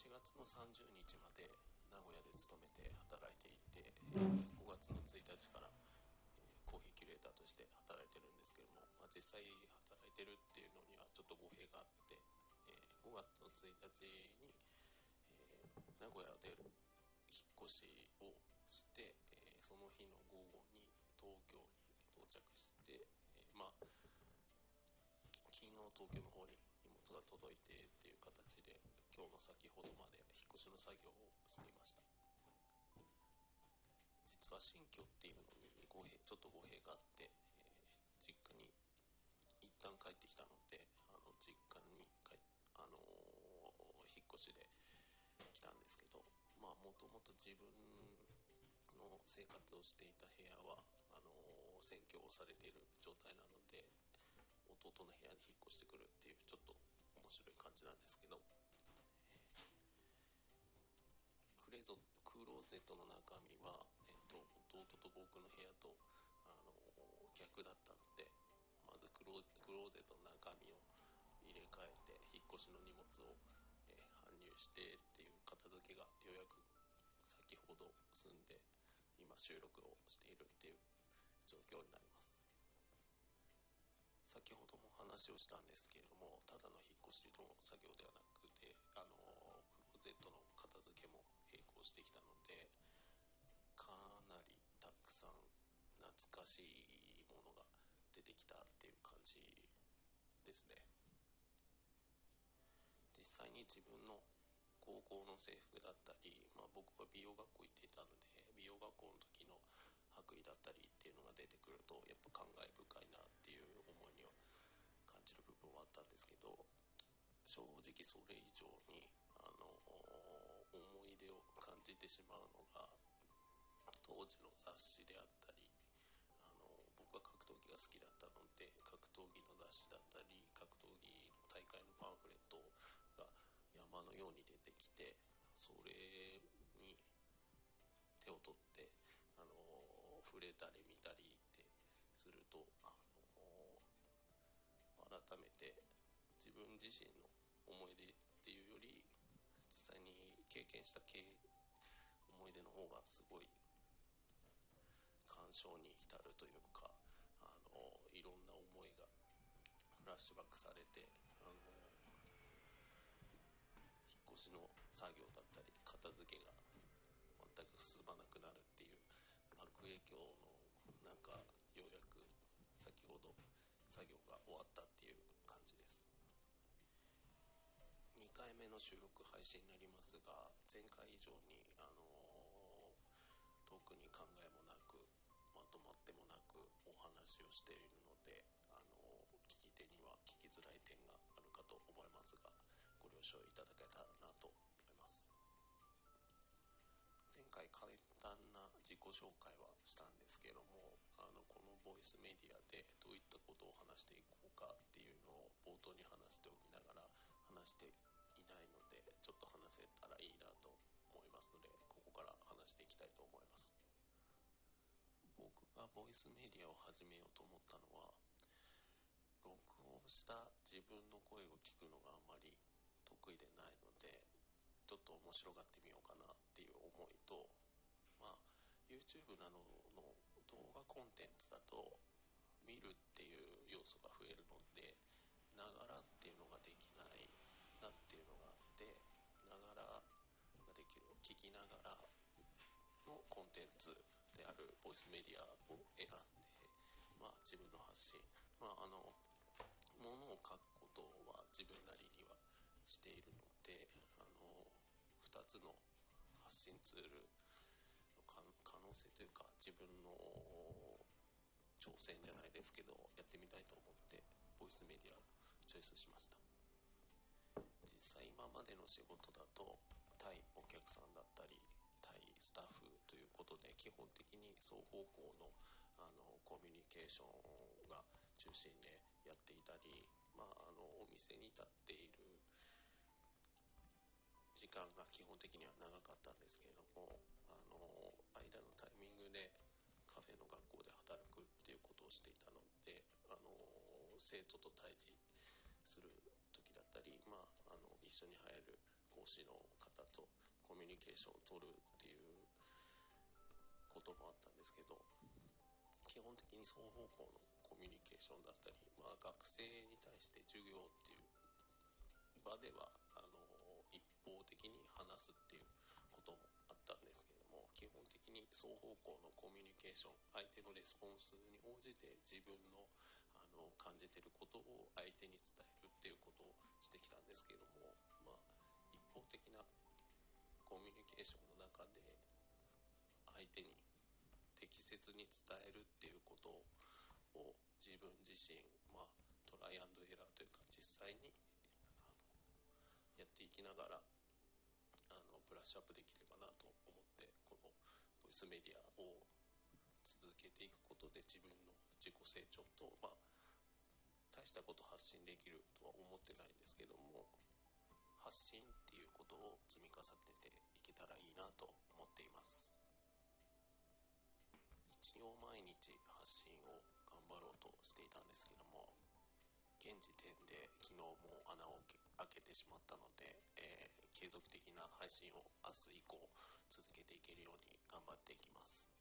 4月の30日まで名古屋で勤めて働いていて、えーっていうので、語弊、ちょっと語弊が戦じゃないですけどやってみたいと思ってボイスメディアをチョイスしました。実際今までの仕事だと対お客さんだったり対スタッフということで基本的に双方向のあのコミュニケーションが中心で、ね講師の方とコミュニケーションを取るっていうこともあったんですけど基本的に双方向のコミュニケーションだったり、まあ、学生に対して授業っていう場ではあの一方的に話すっていうこともあったんですけれども基本的に双方向のコミュニケーション相手のレスポンスに応じて自分のあの感じてることを相手に伝える。ミュニケーションの中で相手に適切に伝えるっていうことを自分自身、まあ、トライアンドエラーというか実際にやっていきながらあのブラッシュアップできればなと思ってこのボイスメディアを続けていくことで自分の自己成長と、まあ、大したこと発信できるとは思ってないんですけども発信っていうことを積み重ねてけたらいいなと思っています。一応毎日発信を頑張ろうとしていたんですけども現時点で昨日も穴を開けてしまったので、えー、継続的な配信を明日以降続けていけるように頑張っていきます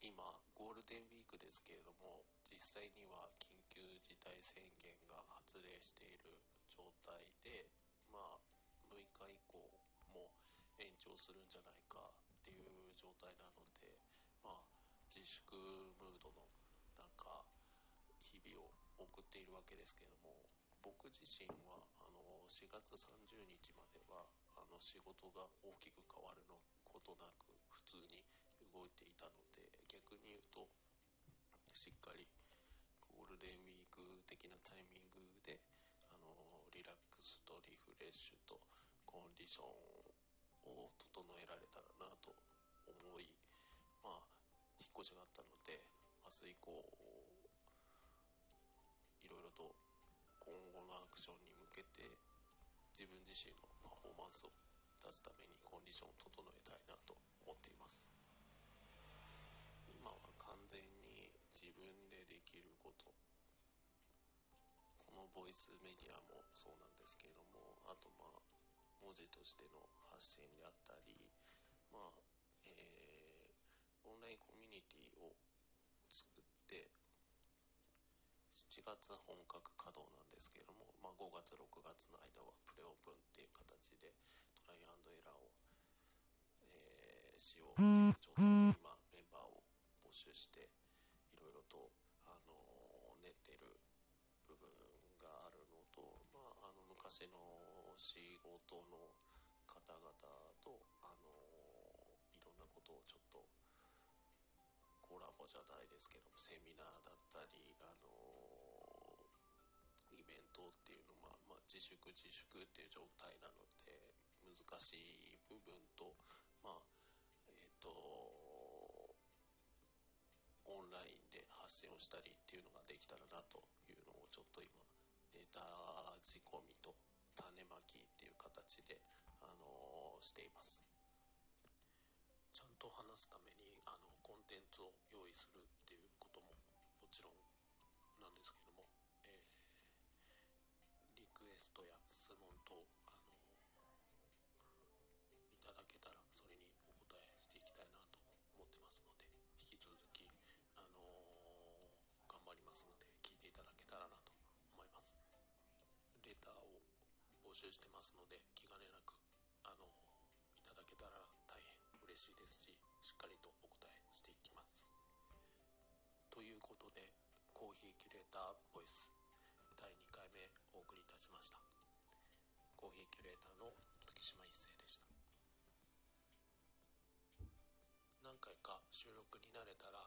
今ゴールデンウィークですけれども実際には緊急事態宣言が発令している状態でまあ6日以降も延長するんじないかっていう状態なのでまあ、自粛ムードのなんか日々を送っているわけですけれども僕自身はあの4月30日まではあの仕事が大きく変わるのことなく普通に動いていたので本格稼働なんですけれども、まあ、5月6月の間はプレオープンっていう形でトライアンドエラーを、えー、しようっていう状態で今収録になれたら、